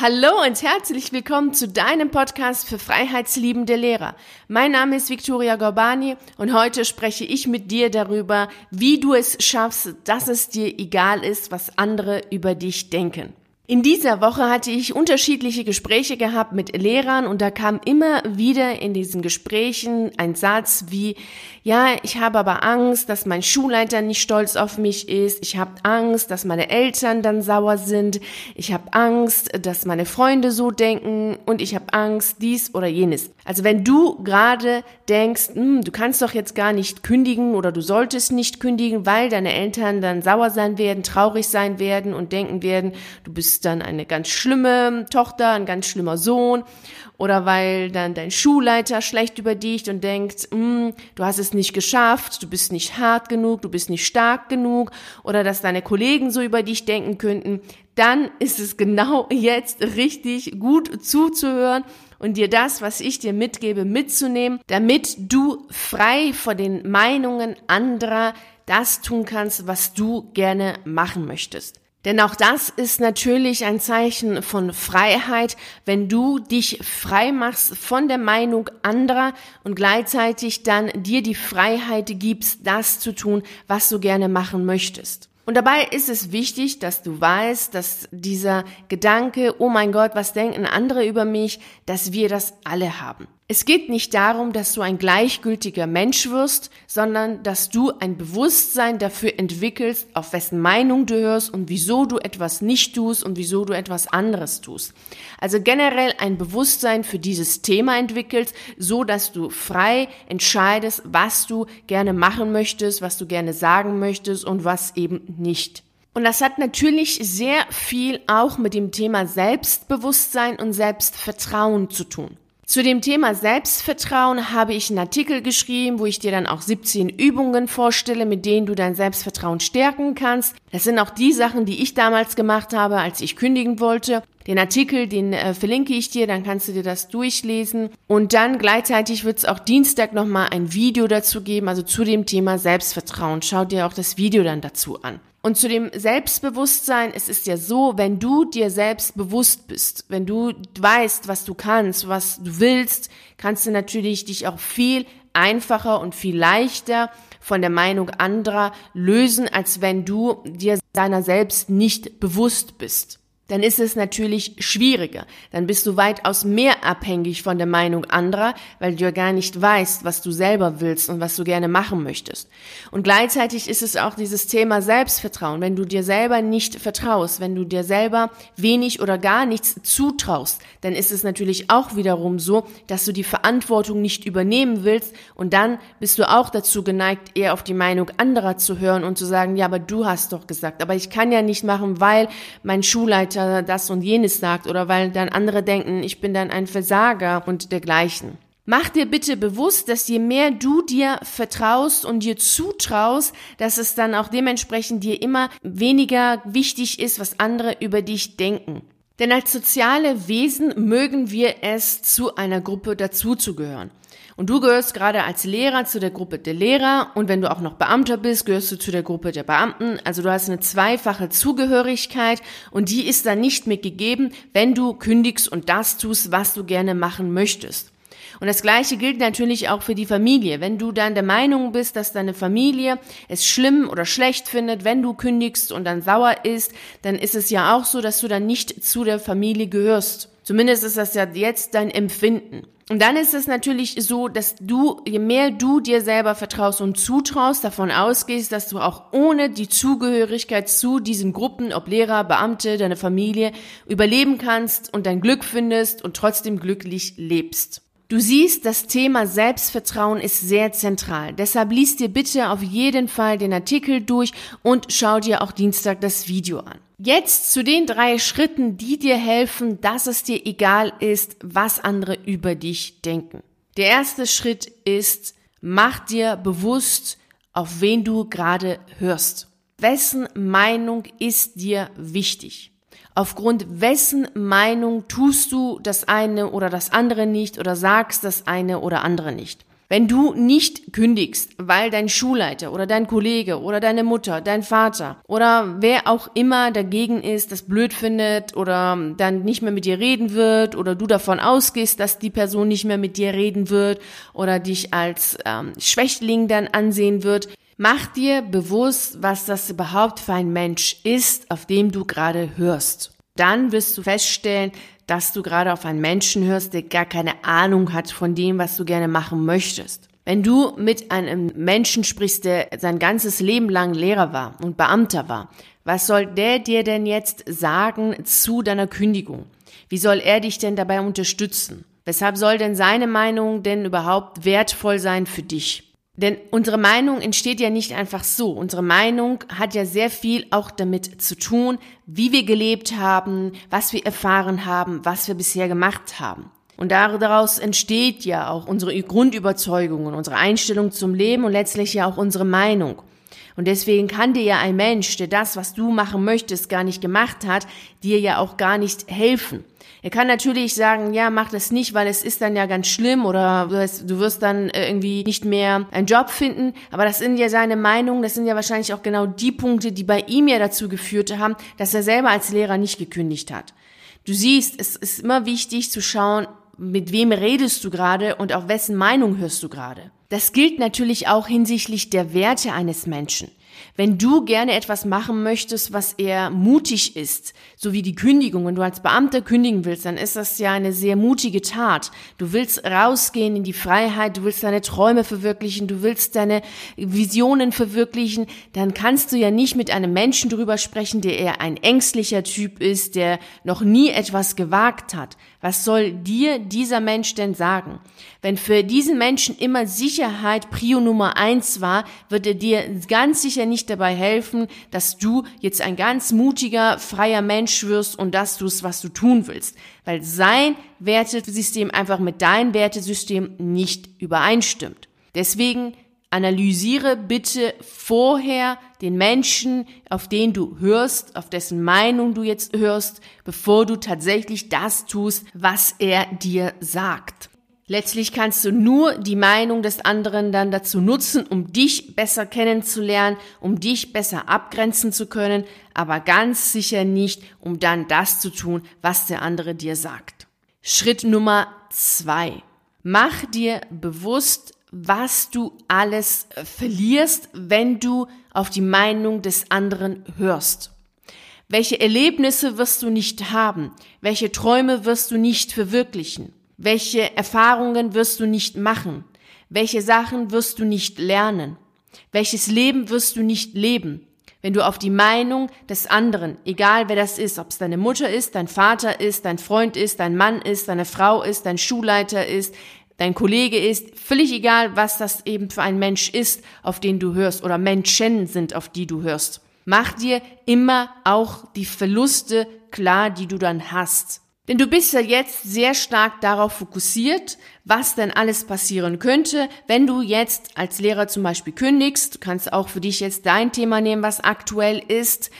Hallo und herzlich willkommen zu deinem Podcast für freiheitsliebende Lehrer. Mein Name ist Victoria Gorbani und heute spreche ich mit dir darüber, wie du es schaffst, dass es dir egal ist, was andere über dich denken. In dieser Woche hatte ich unterschiedliche Gespräche gehabt mit Lehrern und da kam immer wieder in diesen Gesprächen ein Satz wie, ja, ich habe aber Angst, dass mein Schulleiter nicht stolz auf mich ist, ich habe Angst, dass meine Eltern dann sauer sind, ich habe Angst, dass meine Freunde so denken. Und ich habe Angst, dies oder jenes. Also wenn du gerade denkst, hm, du kannst doch jetzt gar nicht kündigen oder du solltest nicht kündigen, weil deine Eltern dann sauer sein werden, traurig sein werden und denken werden, du bist dann eine ganz schlimme Tochter, ein ganz schlimmer Sohn oder weil dann dein Schulleiter schlecht über dich und denkt, mm, du hast es nicht geschafft, du bist nicht hart genug, du bist nicht stark genug oder dass deine Kollegen so über dich denken könnten, dann ist es genau jetzt richtig gut zuzuhören und dir das, was ich dir mitgebe, mitzunehmen, damit du frei vor den Meinungen anderer das tun kannst, was du gerne machen möchtest. Denn auch das ist natürlich ein Zeichen von Freiheit, wenn du dich frei machst von der Meinung anderer und gleichzeitig dann dir die Freiheit gibst, das zu tun, was du gerne machen möchtest. Und dabei ist es wichtig, dass du weißt, dass dieser Gedanke, oh mein Gott, was denken andere über mich, dass wir das alle haben. Es geht nicht darum, dass du ein gleichgültiger Mensch wirst, sondern dass du ein Bewusstsein dafür entwickelst, auf wessen Meinung du hörst und wieso du etwas nicht tust und wieso du etwas anderes tust. Also generell ein Bewusstsein für dieses Thema entwickelst, so dass du frei entscheidest, was du gerne machen möchtest, was du gerne sagen möchtest und was eben nicht. Und das hat natürlich sehr viel auch mit dem Thema Selbstbewusstsein und Selbstvertrauen zu tun. Zu dem Thema Selbstvertrauen habe ich einen Artikel geschrieben, wo ich dir dann auch 17 Übungen vorstelle, mit denen du dein Selbstvertrauen stärken kannst. Das sind auch die Sachen, die ich damals gemacht habe, als ich kündigen wollte. Den Artikel, den äh, verlinke ich dir, dann kannst du dir das durchlesen. Und dann gleichzeitig wird es auch Dienstag nochmal ein Video dazu geben, also zu dem Thema Selbstvertrauen. Schau dir auch das Video dann dazu an. Und zu dem Selbstbewusstsein, es ist ja so, wenn du dir selbst bewusst bist, wenn du weißt, was du kannst, was du willst, kannst du natürlich dich auch viel einfacher und viel leichter von der Meinung anderer lösen, als wenn du dir deiner selbst nicht bewusst bist dann ist es natürlich schwieriger. Dann bist du weitaus mehr abhängig von der Meinung anderer, weil du ja gar nicht weißt, was du selber willst und was du gerne machen möchtest. Und gleichzeitig ist es auch dieses Thema Selbstvertrauen. Wenn du dir selber nicht vertraust, wenn du dir selber wenig oder gar nichts zutraust, dann ist es natürlich auch wiederum so, dass du die Verantwortung nicht übernehmen willst und dann bist du auch dazu geneigt, eher auf die Meinung anderer zu hören und zu sagen, ja, aber du hast doch gesagt, aber ich kann ja nicht machen, weil mein Schulleiter Mitarbeiter das und jenes sagt oder weil dann andere denken, ich bin dann ein Versager und dergleichen. Mach dir bitte bewusst, dass je mehr du dir vertraust und dir zutraust, dass es dann auch dementsprechend dir immer weniger wichtig ist, was andere über dich denken. Denn als soziale Wesen mögen wir es, zu einer Gruppe dazuzugehören. Und du gehörst gerade als Lehrer zu der Gruppe der Lehrer und wenn du auch noch Beamter bist, gehörst du zu der Gruppe der Beamten. Also du hast eine zweifache Zugehörigkeit und die ist dann nicht mehr gegeben, wenn du kündigst und das tust, was du gerne machen möchtest. Und das Gleiche gilt natürlich auch für die Familie. Wenn du dann der Meinung bist, dass deine Familie es schlimm oder schlecht findet, wenn du kündigst und dann sauer ist, dann ist es ja auch so, dass du dann nicht zu der Familie gehörst. Zumindest ist das ja jetzt dein Empfinden. Und dann ist es natürlich so, dass du, je mehr du dir selber vertraust und zutraust, davon ausgehst, dass du auch ohne die Zugehörigkeit zu diesen Gruppen, ob Lehrer, Beamte, deine Familie, überleben kannst und dein Glück findest und trotzdem glücklich lebst. Du siehst, das Thema Selbstvertrauen ist sehr zentral. Deshalb liest dir bitte auf jeden Fall den Artikel durch und schau dir auch Dienstag das Video an. Jetzt zu den drei Schritten, die dir helfen, dass es dir egal ist, was andere über dich denken. Der erste Schritt ist, mach dir bewusst, auf wen du gerade hörst. Wessen Meinung ist dir wichtig? Aufgrund wessen Meinung tust du das eine oder das andere nicht oder sagst das eine oder andere nicht? Wenn du nicht kündigst, weil dein Schulleiter oder dein Kollege oder deine Mutter, dein Vater oder wer auch immer dagegen ist, das blöd findet oder dann nicht mehr mit dir reden wird oder du davon ausgehst, dass die Person nicht mehr mit dir reden wird oder dich als ähm, Schwächling dann ansehen wird, mach dir bewusst, was das überhaupt für ein Mensch ist, auf dem du gerade hörst. Dann wirst du feststellen, dass du gerade auf einen Menschen hörst, der gar keine Ahnung hat von dem, was du gerne machen möchtest. Wenn du mit einem Menschen sprichst, der sein ganzes Leben lang Lehrer war und Beamter war, was soll der dir denn jetzt sagen zu deiner Kündigung? Wie soll er dich denn dabei unterstützen? Weshalb soll denn seine Meinung denn überhaupt wertvoll sein für dich? Denn unsere Meinung entsteht ja nicht einfach so. Unsere Meinung hat ja sehr viel auch damit zu tun, wie wir gelebt haben, was wir erfahren haben, was wir bisher gemacht haben. Und daraus entsteht ja auch unsere Grundüberzeugungen, unsere Einstellung zum Leben und letztlich ja auch unsere Meinung. Und deswegen kann dir ja ein Mensch, der das, was du machen möchtest, gar nicht gemacht hat, dir ja auch gar nicht helfen. Er kann natürlich sagen, ja, mach das nicht, weil es ist dann ja ganz schlimm oder du wirst dann äh, irgendwie nicht mehr einen Job finden. Aber das sind ja seine Meinungen, das sind ja wahrscheinlich auch genau die Punkte, die bei ihm ja dazu geführt haben, dass er selber als Lehrer nicht gekündigt hat. Du siehst, es ist immer wichtig zu schauen, mit wem redest du gerade und auf wessen Meinung hörst du gerade. Das gilt natürlich auch hinsichtlich der Werte eines Menschen. Wenn du gerne etwas machen möchtest, was eher mutig ist, so wie die Kündigung, wenn du als Beamter kündigen willst, dann ist das ja eine sehr mutige Tat. Du willst rausgehen in die Freiheit, du willst deine Träume verwirklichen, du willst deine Visionen verwirklichen, dann kannst du ja nicht mit einem Menschen drüber sprechen, der eher ein ängstlicher Typ ist, der noch nie etwas gewagt hat. Was soll dir dieser Mensch denn sagen? Wenn für diesen Menschen immer Sicherheit Prio Nummer eins war, wird er dir ganz sicher nicht dabei helfen, dass du jetzt ein ganz mutiger, freier Mensch wirst und das tust, was du tun willst. Weil sein Wertesystem einfach mit deinem Wertesystem nicht übereinstimmt. Deswegen Analysiere bitte vorher den Menschen, auf den du hörst, auf dessen Meinung du jetzt hörst, bevor du tatsächlich das tust, was er dir sagt. Letztlich kannst du nur die Meinung des anderen dann dazu nutzen, um dich besser kennenzulernen, um dich besser abgrenzen zu können, aber ganz sicher nicht, um dann das zu tun, was der andere dir sagt. Schritt Nummer zwei. Mach dir bewusst, was du alles verlierst, wenn du auf die Meinung des anderen hörst. Welche Erlebnisse wirst du nicht haben? Welche Träume wirst du nicht verwirklichen? Welche Erfahrungen wirst du nicht machen? Welche Sachen wirst du nicht lernen? Welches Leben wirst du nicht leben? Wenn du auf die Meinung des anderen, egal wer das ist, ob es deine Mutter ist, dein Vater ist, dein Freund ist, dein Mann ist, deine Frau ist, dein Schulleiter ist, dein Kollege ist, völlig egal, was das eben für ein Mensch ist, auf den du hörst oder Menschen sind, auf die du hörst. Mach dir immer auch die Verluste klar, die du dann hast. Denn du bist ja jetzt sehr stark darauf fokussiert, was denn alles passieren könnte, wenn du jetzt als Lehrer zum Beispiel kündigst. Du kannst auch für dich jetzt dein Thema nehmen, was aktuell ist.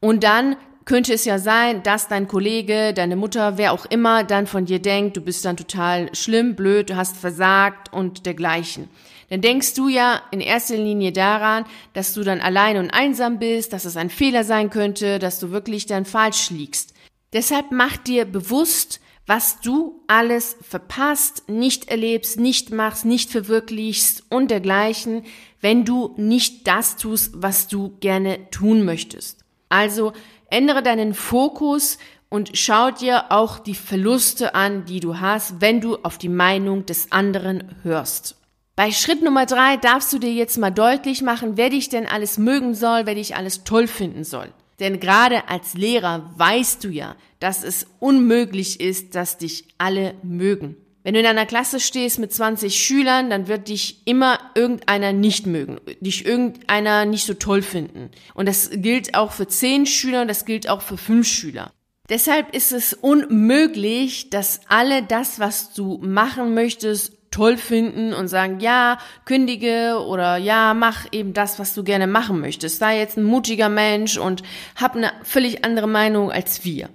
Und dann könnte es ja sein, dass dein Kollege, deine Mutter, wer auch immer dann von dir denkt, du bist dann total schlimm, blöd, du hast versagt und dergleichen. Dann denkst du ja in erster Linie daran, dass du dann allein und einsam bist, dass es ein Fehler sein könnte, dass du wirklich dann falsch liegst. Deshalb mach dir bewusst, was du alles verpasst, nicht erlebst, nicht machst, nicht verwirklichst und dergleichen, wenn du nicht das tust, was du gerne tun möchtest. Also Ändere deinen Fokus und schau dir auch die Verluste an, die du hast, wenn du auf die Meinung des anderen hörst. Bei Schritt Nummer drei darfst du dir jetzt mal deutlich machen, wer dich denn alles mögen soll, wer dich alles toll finden soll. Denn gerade als Lehrer weißt du ja, dass es unmöglich ist, dass dich alle mögen. Wenn du in einer Klasse stehst mit 20 Schülern, dann wird dich immer irgendeiner nicht mögen, dich irgendeiner nicht so toll finden. Und das gilt auch für 10 Schüler und das gilt auch für 5 Schüler. Deshalb ist es unmöglich, dass alle das, was du machen möchtest, toll finden und sagen, ja, kündige oder ja, mach eben das, was du gerne machen möchtest. Sei jetzt ein mutiger Mensch und hab eine völlig andere Meinung als wir.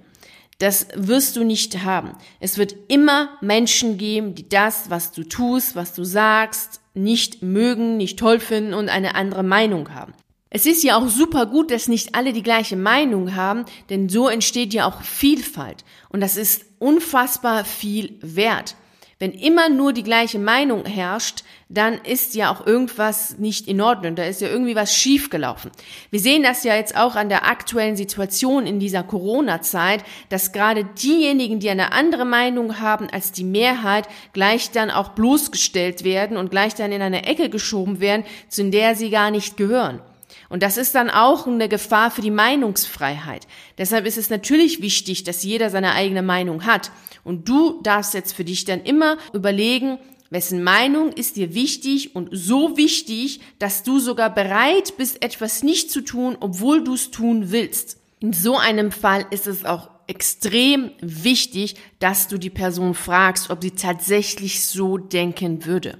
Das wirst du nicht haben. Es wird immer Menschen geben, die das, was du tust, was du sagst, nicht mögen, nicht toll finden und eine andere Meinung haben. Es ist ja auch super gut, dass nicht alle die gleiche Meinung haben, denn so entsteht ja auch Vielfalt. Und das ist unfassbar viel wert. Wenn immer nur die gleiche Meinung herrscht, dann ist ja auch irgendwas nicht in Ordnung. Da ist ja irgendwie was schiefgelaufen. Wir sehen das ja jetzt auch an der aktuellen Situation in dieser Corona-Zeit, dass gerade diejenigen, die eine andere Meinung haben als die Mehrheit, gleich dann auch bloßgestellt werden und gleich dann in eine Ecke geschoben werden, zu der sie gar nicht gehören. Und das ist dann auch eine Gefahr für die Meinungsfreiheit. Deshalb ist es natürlich wichtig, dass jeder seine eigene Meinung hat. Und du darfst jetzt für dich dann immer überlegen, wessen Meinung ist dir wichtig und so wichtig, dass du sogar bereit bist, etwas nicht zu tun, obwohl du es tun willst. In so einem Fall ist es auch extrem wichtig, dass du die Person fragst, ob sie tatsächlich so denken würde.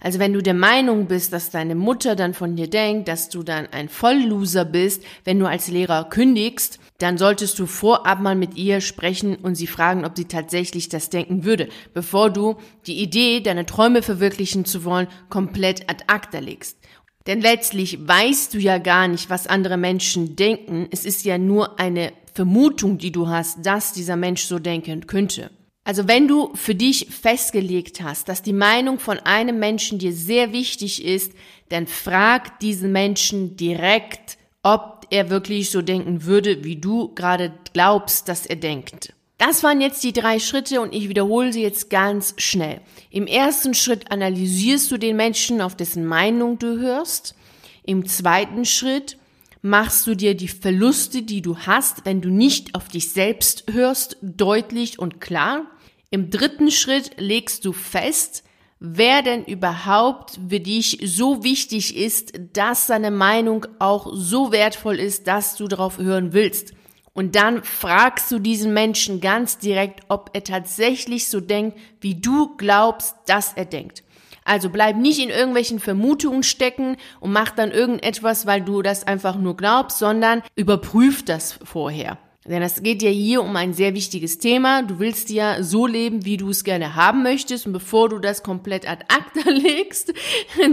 Also wenn du der Meinung bist, dass deine Mutter dann von dir denkt, dass du dann ein Vollloser bist, wenn du als Lehrer kündigst, dann solltest du vorab mal mit ihr sprechen und sie fragen, ob sie tatsächlich das denken würde, bevor du die Idee, deine Träume verwirklichen zu wollen, komplett ad acta legst. Denn letztlich weißt du ja gar nicht, was andere Menschen denken. Es ist ja nur eine Vermutung, die du hast, dass dieser Mensch so denken könnte. Also wenn du für dich festgelegt hast, dass die Meinung von einem Menschen dir sehr wichtig ist, dann frag diesen Menschen direkt, ob er wirklich so denken würde, wie du gerade glaubst, dass er denkt. Das waren jetzt die drei Schritte und ich wiederhole sie jetzt ganz schnell. Im ersten Schritt analysierst du den Menschen, auf dessen Meinung du hörst. Im zweiten Schritt machst du dir die Verluste, die du hast, wenn du nicht auf dich selbst hörst, deutlich und klar. Im dritten Schritt legst du fest, wer denn überhaupt für dich so wichtig ist, dass seine Meinung auch so wertvoll ist, dass du darauf hören willst. Und dann fragst du diesen Menschen ganz direkt, ob er tatsächlich so denkt, wie du glaubst, dass er denkt. Also bleib nicht in irgendwelchen Vermutungen stecken und mach dann irgendetwas, weil du das einfach nur glaubst, sondern überprüf das vorher. Denn es geht ja hier um ein sehr wichtiges Thema. Du willst ja so leben, wie du es gerne haben möchtest. Und bevor du das komplett ad acta legst,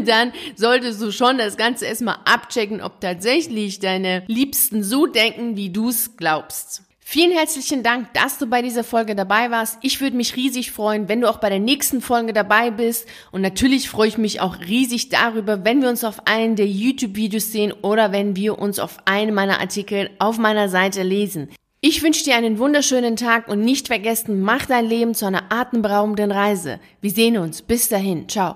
dann solltest du schon das Ganze erstmal abchecken, ob tatsächlich deine Liebsten so denken, wie du es glaubst. Vielen herzlichen Dank, dass du bei dieser Folge dabei warst. Ich würde mich riesig freuen, wenn du auch bei der nächsten Folge dabei bist. Und natürlich freue ich mich auch riesig darüber, wenn wir uns auf einen der YouTube-Videos sehen oder wenn wir uns auf einen meiner Artikel auf meiner Seite lesen. Ich wünsche dir einen wunderschönen Tag und nicht vergessen, mach dein Leben zu einer atemberaubenden Reise. Wir sehen uns. Bis dahin. Ciao.